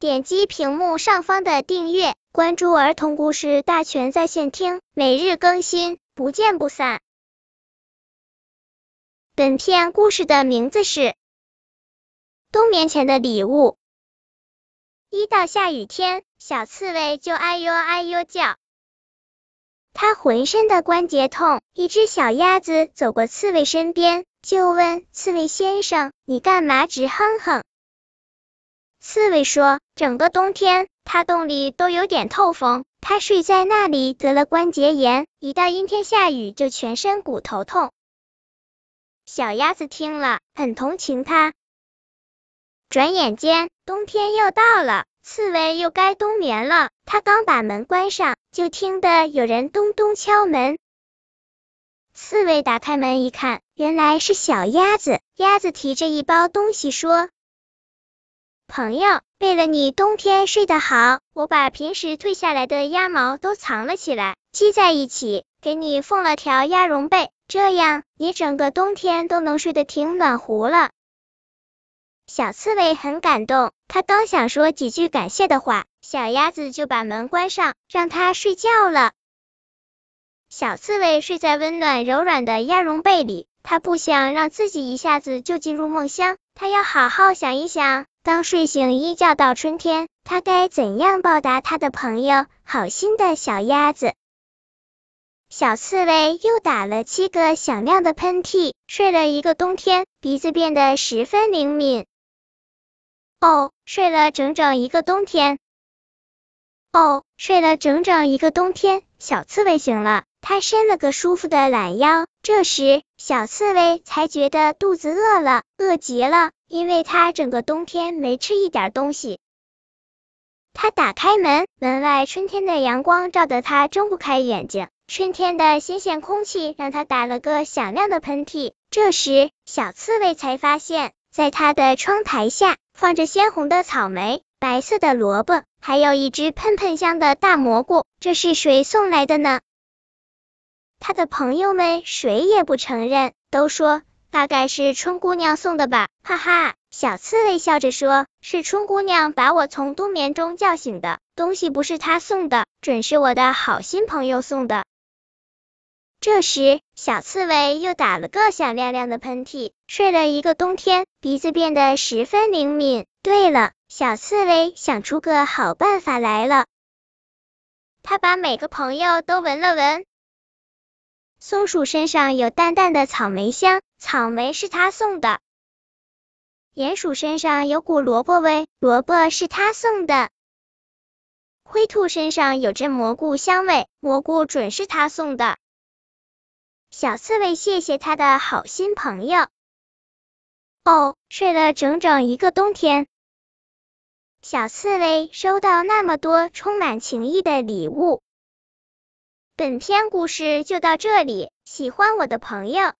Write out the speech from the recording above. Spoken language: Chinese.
点击屏幕上方的订阅，关注儿童故事大全在线听，每日更新，不见不散。本片故事的名字是《冬眠前的礼物》。一到下雨天，小刺猬就哎呦哎呦叫，它浑身的关节痛。一只小鸭子走过刺猬身边，就问刺猬先生：“你干嘛直哼哼？”刺猬说：“整个冬天，它洞里都有点透风，它睡在那里得了关节炎，一到阴天下雨就全身骨头痛。”小鸭子听了，很同情它。转眼间，冬天又到了，刺猬又该冬眠了。它刚把门关上，就听得有人咚咚敲门。刺猬打开门一看，原来是小鸭子。鸭子提着一包东西说：“朋友，为了你冬天睡得好，我把平时褪下来的鸭毛都藏了起来，系在一起，给你缝了条鸭绒被，这样你整个冬天都能睡得挺暖和了。”小刺猬很感动，它刚想说几句感谢的话，小鸭子就把门关上，让它睡觉了。小刺猬睡在温暖柔软的鸭绒被里，它不想让自己一下子就进入梦乡，它要好好想一想，当睡醒一觉到春天，它该怎样报答它的朋友好心的小鸭子。小刺猬又打了七个响亮的喷嚏，睡了一个冬天，鼻子变得十分灵敏。哦，睡了整整一个冬天。哦，睡了整整一个冬天，小刺猬醒了，它伸了个舒服的懒腰。这时，小刺猬才觉得肚子饿了，饿极了，因为它整个冬天没吃一点东西。它打开门，门外春天的阳光照得它睁不开眼睛，春天的新鲜空气让它打了个响亮的喷嚏。这时，小刺猬才发现，在它的窗台下。放着鲜红的草莓、白色的萝卜，还有一只喷喷香的大蘑菇。这是谁送来的呢？他的朋友们谁也不承认，都说大概是春姑娘送的吧。哈哈，小刺猬笑着说：“是春姑娘把我从冬眠中叫醒的，东西不是她送的，准是我的好心朋友送的。”这时，小刺猬又打了个响亮亮的喷嚏。睡了一个冬天，鼻子变得十分灵敏。对了，小刺猬想出个好办法来了。他把每个朋友都闻了闻。松鼠身上有淡淡的草莓香，草莓是他送的。鼹鼠身上有股萝卜味，萝卜是他送的。灰兔身上有阵蘑菇香味，蘑菇准是他送的。小刺猬谢谢他的好心朋友。哦，睡了整整一个冬天。小刺猬收到那么多充满情谊的礼物。本篇故事就到这里，喜欢我的朋友